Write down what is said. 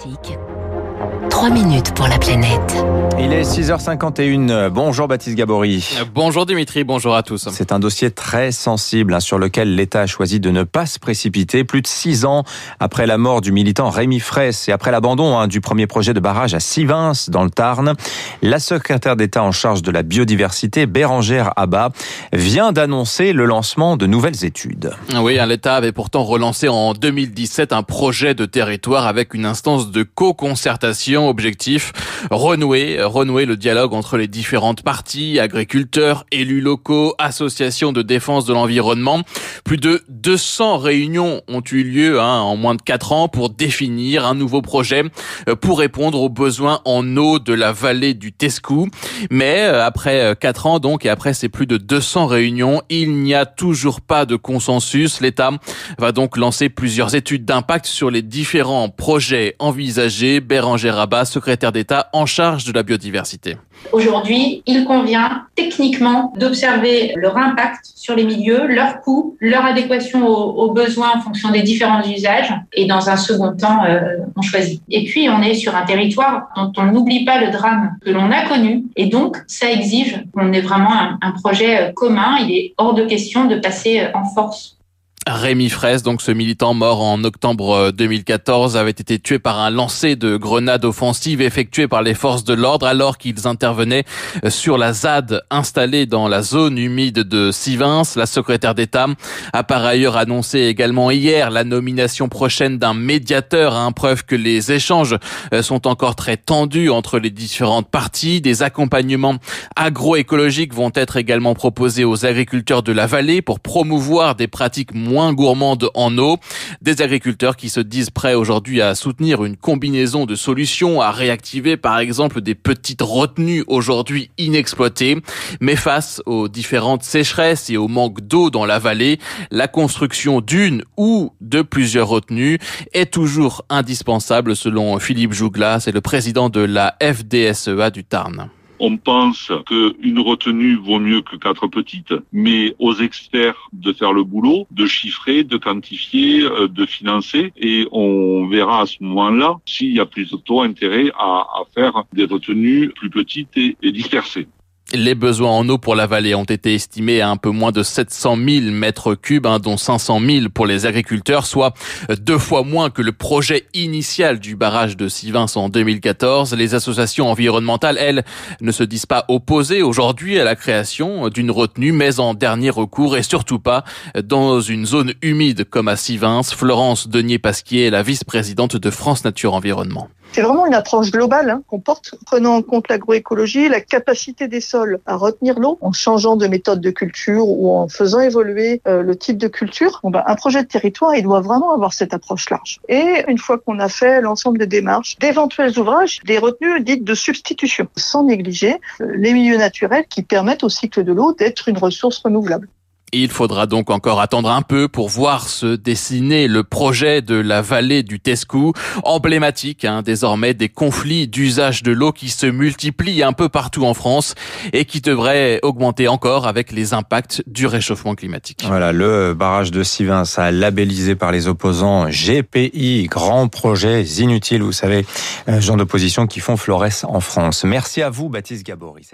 Classique. 3 minutes pour la planète. Il est 6h51. Bonjour Baptiste Gabory. Bonjour Dimitri, bonjour à tous. C'est un dossier très sensible hein, sur lequel l'État a choisi de ne pas se précipiter. Plus de six ans après la mort du militant Rémi Fraisse et après l'abandon hein, du premier projet de barrage à Sivins dans le Tarn, la secrétaire d'État en charge de la biodiversité, Bérangère Abba, vient d'annoncer le lancement de nouvelles études. Oui, hein, l'État avait pourtant relancé en 2017 un projet de territoire avec une instance de co-concertation objectif renouer, renouer le dialogue entre les différentes parties, agriculteurs, élus locaux, associations de défense de l'environnement. Plus de 200 réunions ont eu lieu hein, en moins de 4 ans pour définir un nouveau projet euh, pour répondre aux besoins en eau de la vallée du Tescou. Mais euh, après 4 ans donc et après ces plus de 200 réunions, il n'y a toujours pas de consensus. L'État va donc lancer plusieurs études d'impact sur les différents projets envisagés. Bérangère Rabat secrétaire d'État en charge de la biodiversité. Aujourd'hui, il convient techniquement d'observer leur impact sur les milieux, leur coût, leur adéquation aux, besoins en fonction des différents usages. Et dans un second temps, euh, on choisit. Et puis, on est sur un territoire dont on n'oublie pas le drame que l'on a connu. Et donc, ça exige qu'on ait vraiment un, un projet commun. Il est hors de question de passer en force Rémi Fraisse, donc ce militant mort en octobre 2014, euh, avait été tué par un lancer de grenades offensives effectué par les forces de l'ordre alors qu'ils intervenaient euh, sur la ZAD installée dans la zone humide de Sivins. La secrétaire d'État a par ailleurs annoncé également hier la nomination prochaine d'un médiateur, hein, preuve que les échanges euh, sont encore très tendus entre les différentes parties. Des accompagnements agroécologiques vont être également proposés aux agriculteurs de la vallée pour promouvoir des pratiques moins gourmandes en eau. Des agriculteurs qui se disent prêts aujourd'hui à soutenir une combinaison de solutions, à réactiver par exemple des petites retenues aujourd'hui inexploitées. Mais face aux différentes sécheresses et au manque d'eau dans la vallée, la construction d'une ou de plusieurs retenues est toujours indispensable selon Philippe Jouglas, c'est le président de la FDSEA du Tarn. On pense qu'une retenue vaut mieux que quatre petites, mais aux experts de faire le boulot, de chiffrer, de quantifier, euh, de financer, et on verra à ce moment-là s'il y a plutôt intérêt à, faire des retenues plus petites et dispersées. Les besoins en eau pour la vallée ont été estimés à un peu moins de 700 000 mètres cubes, hein, dont 500 000 pour les agriculteurs, soit deux fois moins que le projet initial du barrage de Sivins en 2014. Les associations environnementales, elles, ne se disent pas opposées aujourd'hui à la création d'une retenue, mais en dernier recours et surtout pas dans une zone humide comme à Sivins. Florence Denier-Pasquier la vice-présidente de France Nature Environnement. C'est vraiment une approche globale hein, qu'on porte, prenant en compte l'agroécologie, la capacité des sols à retenir l'eau, en changeant de méthode de culture ou en faisant évoluer euh, le type de culture. Ben, un projet de territoire, il doit vraiment avoir cette approche large. Et une fois qu'on a fait l'ensemble des démarches, d'éventuels ouvrages, des retenues dites de substitution, sans négliger euh, les milieux naturels qui permettent au cycle de l'eau d'être une ressource renouvelable. Il faudra donc encore attendre un peu pour voir se dessiner le projet de la vallée du Tescou, emblématique hein, désormais des conflits d'usage de l'eau qui se multiplient un peu partout en France et qui devraient augmenter encore avec les impacts du réchauffement climatique. Voilà, le barrage de Sivins a labellisé par les opposants GPI, grands projets inutiles, vous savez, euh, genre d'opposition qui font florès en France. Merci à vous, Baptiste Gabory.